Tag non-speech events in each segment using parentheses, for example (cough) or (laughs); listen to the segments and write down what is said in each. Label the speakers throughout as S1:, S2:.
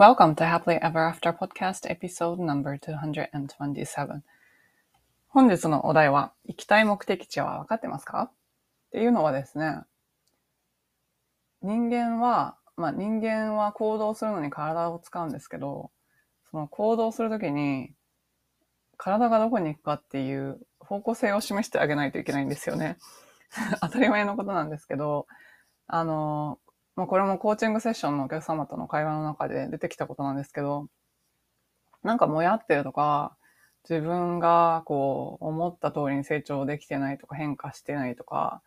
S1: Welcome to Happily Ever After Podcast Episode Number 227本日のお題は、行きたい目的地は分かってますか？っていうのはですね、人間は、まあ人間は行動するのに体を使うんですけど、その行動するときに、体がどこに行くかっていう方向性を示してあげないといけないんですよね。(laughs) 当たり前のことなんですけど、あの、まあ、これもコーチングセッションのお客様との会話の中で出てきたことなんですけど、なんかもやってるとか、自分がこう思った通りに成長できてないとか変化してないとか、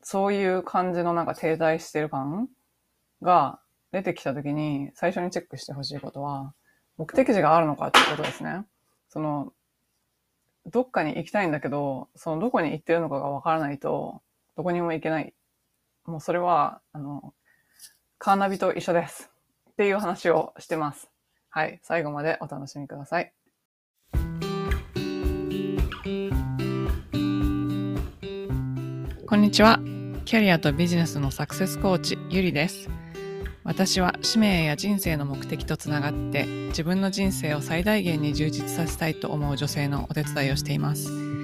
S1: そういう感じのなんか停滞してる感が出てきたときに最初にチェックしてほしいことは、目的地があるのかっていうことですね。その、どっかに行きたいんだけど、そのどこに行ってるのかがわからないと、どこにも行けない。もうそれは、あの、カーナビと一緒です。っていう話をしてます。はい。最後までお楽しみください。こんにちは。キャリアとビジネスのサクセスコーチ、ゆりです。私は使命や人生の目的とつながって自分の人生を最大限に充実させたいと思う女性のお手伝いをしています。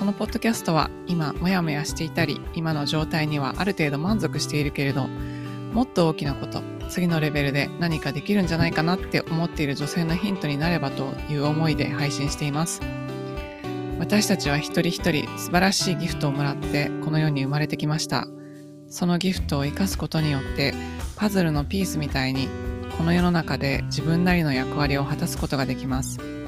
S1: このポッドキャストは今モヤモヤしていたり今の状態にはある程度満足しているけれどもっと大きなこと次のレベルで何かできるんじゃないかなって思っている女性のヒントになればという思いで配信しています。私たちは一人一人素晴らしいギフトをもらってこの世に生まれてきました。そのギフトを生かすことによってパズルのピースみたいにこの世の中で自分なりの役割を果たすことができます。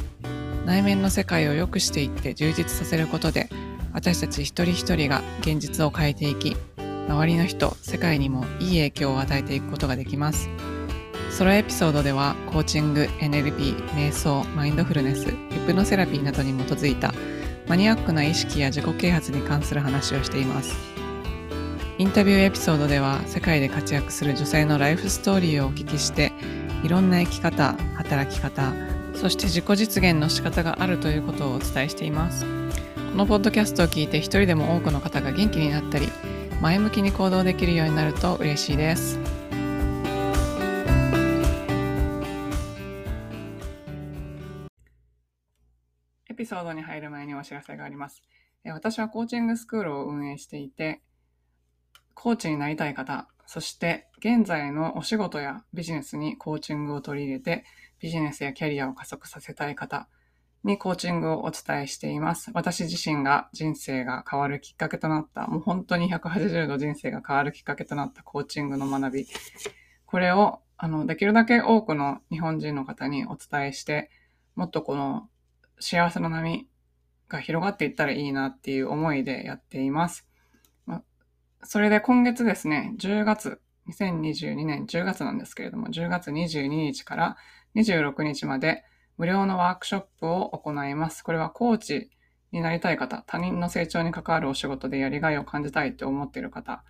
S1: 内面の世界を良くしていって充実させることで私たち一人一人が現実を変えていき周りの人世界にもいい影響を与えていくことができます。ソロエピソードではコーチング NLP 瞑想マインドフルネスヒプノセラピーなどに基づいたマニアックな意識や自己啓発に関する話をしています。インタビューエピソードでは世界で活躍する女性のライフストーリーをお聞きしていろんな生き方働き方そして自己実現の仕方があるということをお伝えしていますこのポッドキャストを聞いて一人でも多くの方が元気になったり前向きに行動できるようになると嬉しいです。エピソードに入る前にお知らせがあります。私はコーチングスクールを運営していて、コーチになりたい方、そして現在のお仕事やビジネスにコーチングを取り入れて、ビジネスやキャリアを加速させたい方、にコーチングをお伝えしています。私自身が人生が変わるきっかけとなった、もう本当に180度人生が変わるきっかけとなったコーチングの学び。これを、あの、できるだけ多くの日本人の方にお伝えして、もっとこの幸せの波が広がっていったらいいなっていう思いでやっています。それで今月ですね、10月、2022年10月なんですけれども、10月22日から26日まで、無料のワークショップを行います。これはコーチになりたい方、他人の成長に関わるお仕事でやりがいを感じたいって思っている方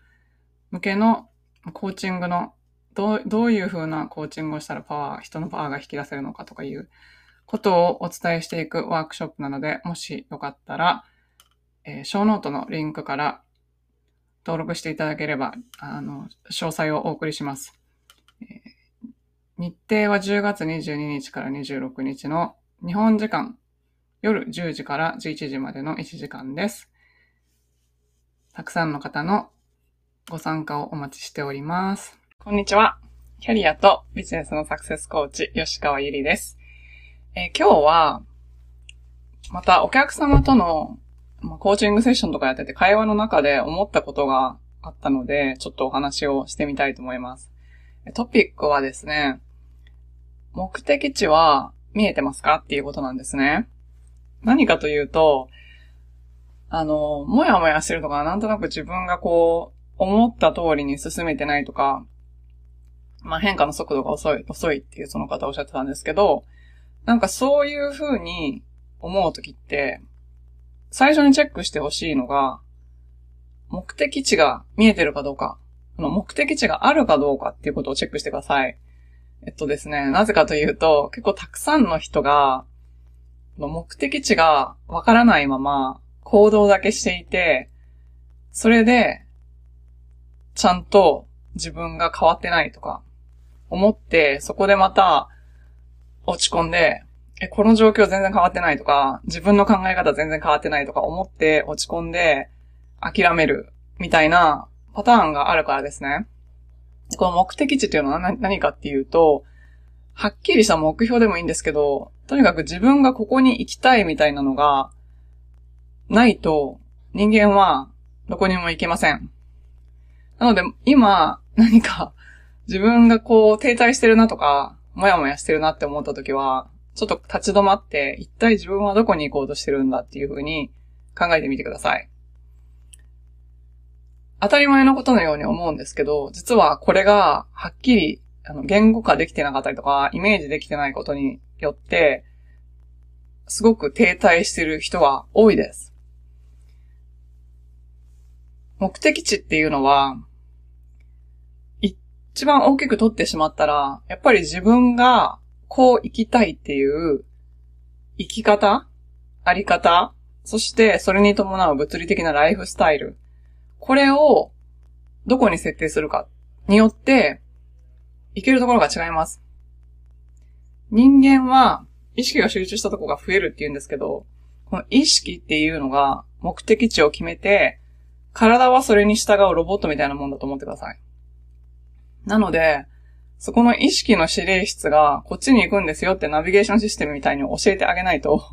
S1: 向けのコーチングのどうどういう風なコーチングをしたらパワー、人のパワーが引き出せるのかとかいうことをお伝えしていくワークショップなので、もしよかったら、えー、ショーノートのリンクから登録していただければ、あの、詳細をお送りします。えー日程は10月22日から26日の日本時間夜10時から11時までの1時間です。たくさんの方のご参加をお待ちしております。こんにちは。キャリアとビジネスのサクセスコーチ、吉川ゆりです。えー、今日は、またお客様との、コーチングセッションとかやってて会話の中で思ったことがあったので、ちょっとお話をしてみたいと思います。トピックはですね、目的地は見えてますかっていうことなんですね。何かというと、あの、もやもやしてるとか、なんとなく自分がこう、思った通りに進めてないとか、まあ変化の速度が遅い、遅いっていうその方おっしゃってたんですけど、なんかそういう風に思うときって、最初にチェックしてほしいのが、目的地が見えてるかどうか、目的地があるかどうかっていうことをチェックしてください。えっとですね、なぜかというと、結構たくさんの人が、目的地がわからないまま行動だけしていて、それで、ちゃんと自分が変わってないとか、思って、そこでまた落ち込んで、え、この状況全然変わってないとか、自分の考え方全然変わってないとか思って落ち込んで諦めるみたいなパターンがあるからですね。この目的地っていうのは何かっていうと、はっきりした目標でもいいんですけど、とにかく自分がここに行きたいみたいなのがないと人間はどこにも行けません。なので今何か自分がこう停滞してるなとか、もやもやしてるなって思った時は、ちょっと立ち止まって、一体自分はどこに行こうとしてるんだっていうふうに考えてみてください。当たり前のことのように思うんですけど、実はこれがはっきりあの言語化できてなかったりとか、イメージできてないことによって、すごく停滞してる人は多いです。目的地っていうのは、一番大きく取ってしまったら、やっぱり自分がこう生きたいっていう生き方あり方そしてそれに伴う物理的なライフスタイル。これをどこに設定するかによっていけるところが違います。人間は意識が集中したところが増えるって言うんですけど、この意識っていうのが目的地を決めて、体はそれに従うロボットみたいなもんだと思ってください。なので、そこの意識の指令室がこっちに行くんですよってナビゲーションシステムみたいに教えてあげないと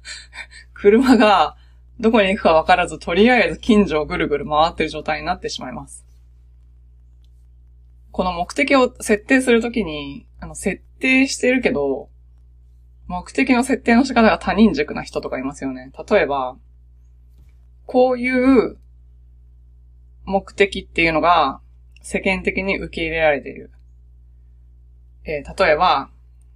S1: (laughs) 車がどこに行くかわからず、とりあえず近所をぐるぐる回ってる状態になってしまいます。この目的を設定するときに、あの、設定してるけど、目的の設定の仕方が他人軸な人とかいますよね。例えば、こういう目的っていうのが世間的に受け入れられている。えー、例えば、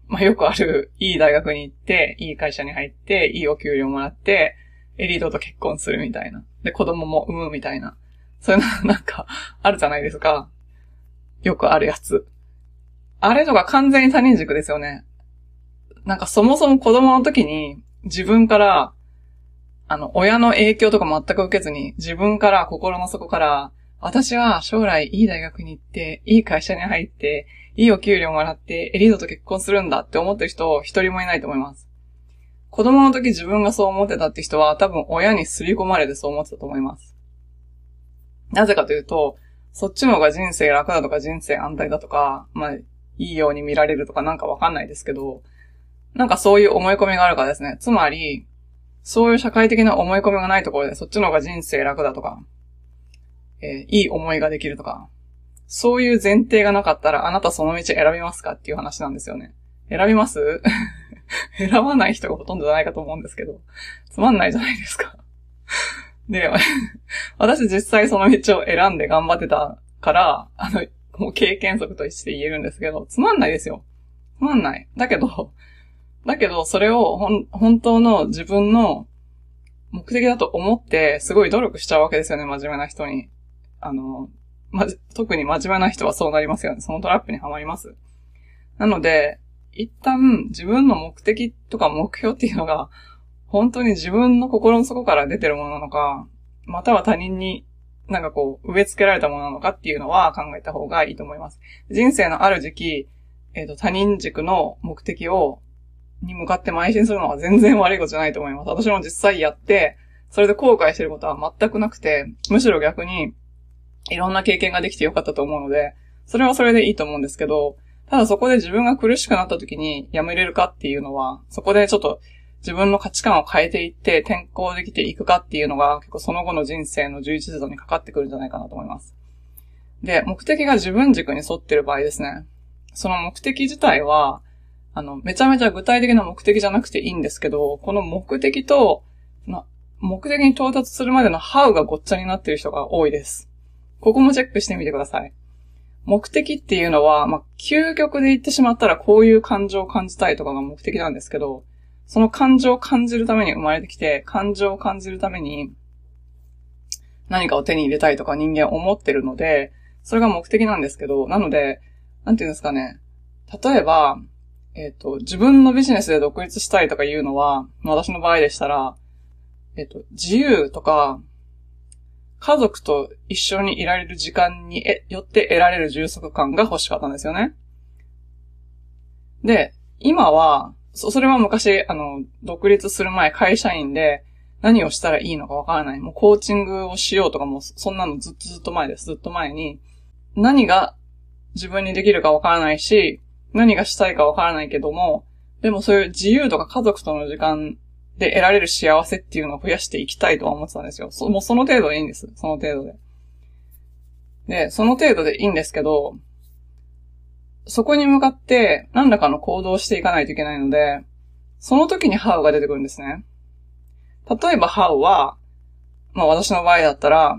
S1: まあ、よくある、いい大学に行って、いい会社に入って、いいお給料もらって、エリートと結婚するみたいな。で、子供も産むみたいな。そういうの (laughs) なんか、あるじゃないですか。よくあるやつ。あれとか完全に他人軸ですよね。なんかそもそも子供の時に自分から、あの、親の影響とか全く受けずに、自分から心の底から、私は将来いい大学に行って、いい会社に入って、いいお給料もらって、エリートと結婚するんだって思ってる人、一人もいないと思います。子供の時自分がそう思ってたって人は、多分親に刷り込まれてそう思ってたと思います。なぜかというと、そっちの方が人生楽だとか人生安泰だとか、まあ、いいように見られるとかなんかわかんないですけど、なんかそういう思い込みがあるからですね。つまり、そういう社会的な思い込みがないところで、そっちの方が人生楽だとか、えー、いい思いができるとか、そういう前提がなかったら、あなたその道選びますかっていう話なんですよね。選びます？(laughs) 選ばない人がほとんどじゃないかと思うんですけど、つまんないじゃないですか (laughs) で、(laughs) 私実際その道を選んで頑張ってたから、あの、もう経験則として言えるんですけど、つまんないですよ。つまんない。だけど、だけど、それを、本当の自分の目的だと思って、すごい努力しちゃうわけですよね、真面目な人に。あの、ま、特に真面目な人はそうなりますよね。そのトラップにはまります。なので、一旦自分の目的とか目標っていうのが、本当に自分の心の底から出てるものなのか、または他人になんかこう、植え付けられたものなのかっていうのは考えた方がいいと思います。人生のある時期、えっ、ー、と、他人軸の目的を、に向かって邁進するのは全然悪いことじゃないと思います。私も実際やって、それで後悔してることは全くなくて、むしろ逆に、いろんな経験ができてよかったと思うので、それはそれでいいと思うんですけど、ただそこで自分が苦しくなった時にやめれるかっていうのは、そこでちょっと自分の価値観を変えていって転校できていくかっていうのが結構その後の人生の充実度にかかってくるんじゃないかなと思います。で、目的が自分軸に沿ってる場合ですね。その目的自体は、あの、めちゃめちゃ具体的な目的じゃなくていいんですけど、この目的と、目的に到達するまでのハウがごっちゃになってる人が多いです。ここもチェックしてみてください。目的っていうのは、まあ、究極で言ってしまったらこういう感情を感じたいとかが目的なんですけど、その感情を感じるために生まれてきて、感情を感じるために何かを手に入れたいとか人間思ってるので、それが目的なんですけど、なので、なんていうんですかね。例えば、えっ、ー、と、自分のビジネスで独立したいとかいうのは、私の場合でしたら、えっ、ー、と、自由とか、家族と一緒にいられる時間によって得られる充足感が欲しかったんですよね。で、今は、そ、それは昔、あの、独立する前会社員で何をしたらいいのかわからない。もうコーチングをしようとかも、そんなのずっとずっと前です。ずっと前に。何が自分にできるかわからないし、何がしたいかわからないけども、でもそういう自由とか家族との時間で得られる幸せっていうのを増やしていきたいとは思ってたんですよ。そもうその程度でいいんです。その程度で。で、その程度でいいんですけど、そこに向かって何らかの行動をしていかないといけないので、その時に How が出てくるんですね。例えば How は、まあ私の場合だったら、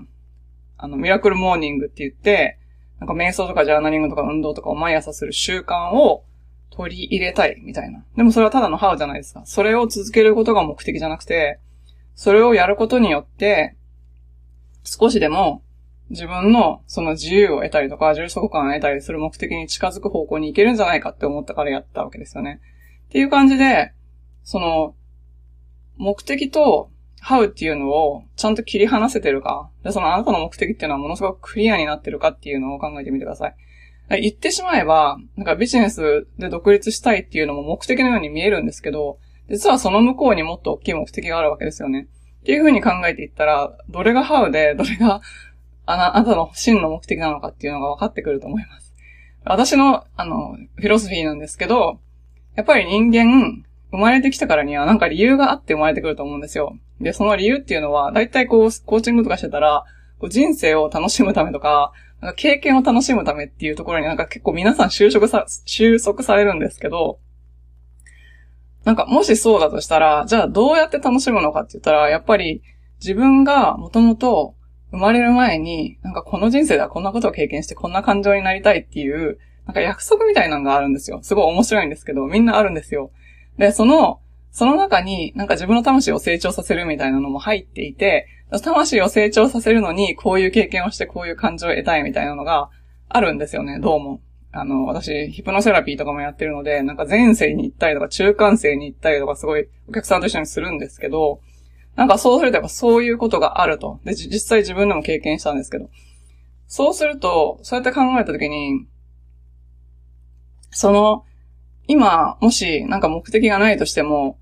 S1: あの、ミラクルモーニングって言って、なんか瞑想とかジャーナリングとか運動とかを毎朝する習慣を取り入れたいみたいな。でもそれはただの How じゃないですか。それを続けることが目的じゃなくて、それをやることによって、少しでも自分のその自由を得たりとか、重足感を得たりする目的に近づく方向に行けるんじゃないかって思ったからやったわけですよね。っていう感じで、その、目的と how っていうのをちゃんと切り離せてるか、で、そのあなたの目的っていうのはものすごくクリアになってるかっていうのを考えてみてください。言ってしまえば、なんかビジネスで独立したいっていうのも目的のように見えるんですけど、実はその向こうにもっと大きい目的があるわけですよね。っていうふうに考えていったら、どれが how で、どれが、あなたの真の目的なのかっていうのが分かってくると思います。私の、あの、フィロソフィーなんですけど、やっぱり人間、生まれてきたからにはなんか理由があって生まれてくると思うんですよ。で、その理由っていうのは、だいたいこう、コーチングとかしてたら、こう人生を楽しむためとか、なんか経験を楽しむためっていうところになんか結構皆さん就職さ、収束されるんですけど、なんかもしそうだとしたら、じゃあどうやって楽しむのかって言ったら、やっぱり自分がもともと生まれる前に、なんかこの人生ではこんなことを経験してこんな感情になりたいっていう、なんか約束みたいなのがあるんですよ。すごい面白いんですけど、みんなあるんですよ。で、その、その中になんか自分の魂を成長させるみたいなのも入っていて、魂を成長させるのにこういう経験をしてこういう感情を得たいみたいなのがあるんですよね、どうも。あの、私、ヒプノセラピーとかもやってるので、なんか前世に行ったりとか中間世に行ったりとかすごいお客さんと一緒にするんですけど、なんかそうするとやっぱそういうことがあると。で、実際自分でも経験したんですけど。そうすると、そうやって考えたときに、その、今、もし、なんか目的がないとしても、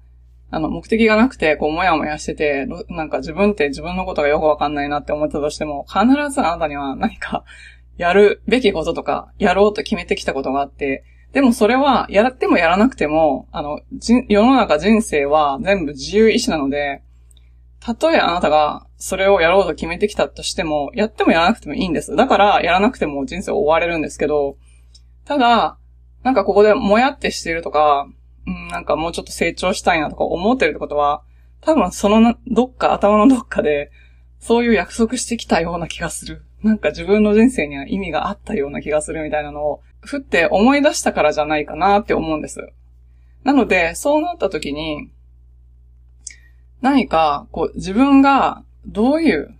S1: あの、目的がなくて、こう、もやもやしてて、なんか自分って自分のことがよくわかんないなって思ったとしても、必ずあなたには何か、(laughs) やるべきこととか、やろうと決めてきたことがあって、でもそれは、やってもやらなくても、あの、世の中人生は全部自由意志なので、たとえあなたがそれをやろうと決めてきたとしても、やってもやらなくてもいいんです。だから、やらなくても人生終われるんですけど、ただ、なんかここでもやってしてるとか、うん、なんかもうちょっと成長したいなとか思ってるってことは、多分そのどっか、頭のどっかで、そういう約束してきたような気がする。なんか自分の人生には意味があったような気がするみたいなのを、ふって思い出したからじゃないかなって思うんです。なので、そうなった時に、何か、こう、自分がどういう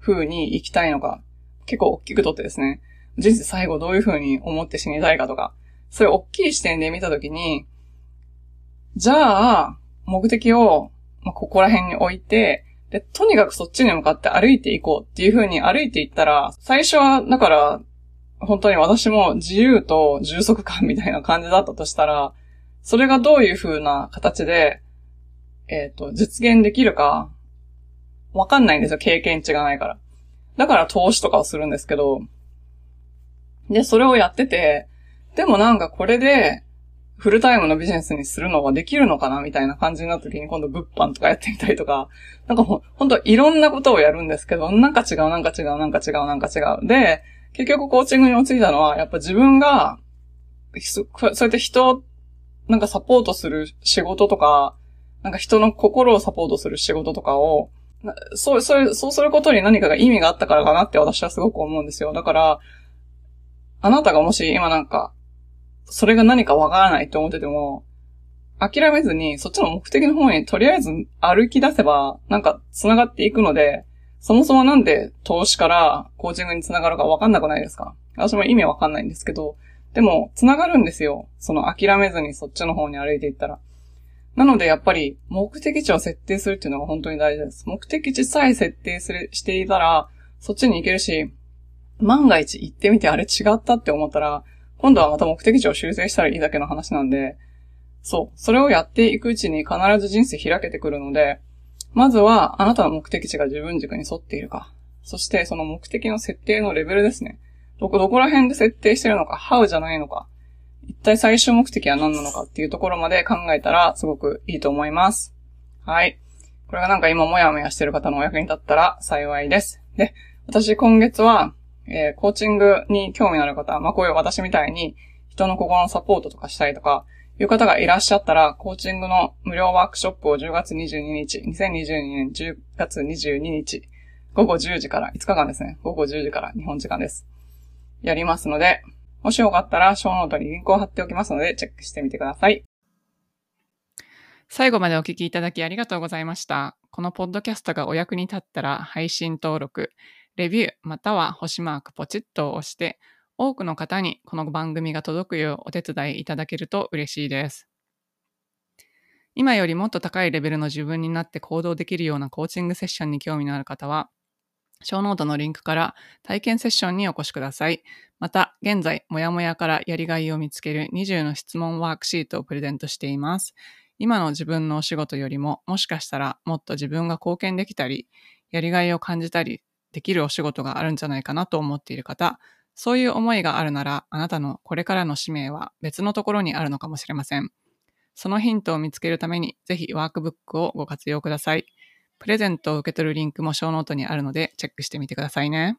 S1: 風に生きたいのか、結構大きくとってですね、人生最後どういう風に思って死にたいかとか、そういう大きい視点で見たときに、じゃあ、目的を、まあ、ここら辺に置いて、で、とにかくそっちに向かって歩いていこうっていう風に歩いていったら、最初は、だから、本当に私も自由と充足感みたいな感じだったとしたら、それがどういう風な形でえっ、ー、と、実現できるか、わかんないんですよ。経験値がないから。だから投資とかをするんですけど、で、それをやってて、でもなんかこれで、フルタイムのビジネスにするのはできるのかなみたいな感じになった時に今度物販とかやってみたりとか、(laughs) なんかもう、ほんといろんなことをやるんですけど、なんか違う、なんか違う、なんか違う、なんか違う。で、結局コーチングに陥ったのは、やっぱ自分が、そうやって人、なんかサポートする仕事とか、なんか人の心をサポートする仕事とかを、そう、そう、そうすることに何かが意味があったからかなって私はすごく思うんですよ。だから、あなたがもし今なんか、それが何かわからないって思ってても、諦めずに、そっちの目的の方にとりあえず歩き出せば、なんか繋がっていくので、そもそもなんで投資からコーチングに繋がるかわかんなくないですか？私も意味わかんないんですけど、でも、繋がるんですよ。その諦めずにそっちの方に歩いていったら。なのでやっぱり目的地を設定するっていうのが本当に大事です。目的地さえ設定する、していたら、そっちに行けるし、万が一行ってみてあれ違ったって思ったら、今度はまた目的地を修正したらいいだけの話なんで、そう。それをやっていくうちに必ず人生開けてくるので、まずはあなたの目的地が自分軸に沿っているか。そしてその目的の設定のレベルですね。どこ、どこら辺で設定してるのか、how じゃないのか。一体最終目的は何なのかっていうところまで考えたらすごくいいと思います。はい。これがなんか今もやもやしてる方のお役に立ったら幸いです。で、私今月は、えー、コーチングに興味のある方、まあこういう私みたいに人の心のサポートとかしたいとか、いう方がいらっしゃったら、コーチングの無料ワークショップを10月22日、2022年10月22日、午後10時から、5日間ですね。午後10時から日本時間です。やりますので、もしよかったら、ショーノートにリンクを貼っておきますので、チェックしてみてください。最後までお聞きいただきありがとうございました。このポッドキャストがお役に立ったら、配信登録、レビュー、または星マークポチッと押して、多くの方にこの番組が届くようお手伝いいただけると嬉しいです。今よりもっと高いレベルの自分になって行動できるようなコーチングセッションに興味のある方は、ショーノートのリンクから体験セッションにお越しください。また、現在、もやもやからやりがいを見つける20の質問ワークシートをプレゼントしています。今の自分のお仕事よりも、もしかしたらもっと自分が貢献できたり、やりがいを感じたりできるお仕事があるんじゃないかなと思っている方、そういう思いがあるなら、あなたのこれからの使命は別のところにあるのかもしれません。そのヒントを見つけるために、ぜひワークブックをご活用ください。プレゼントを受け取るリンクもショーノートにあるので、チェックしてみてくださいね。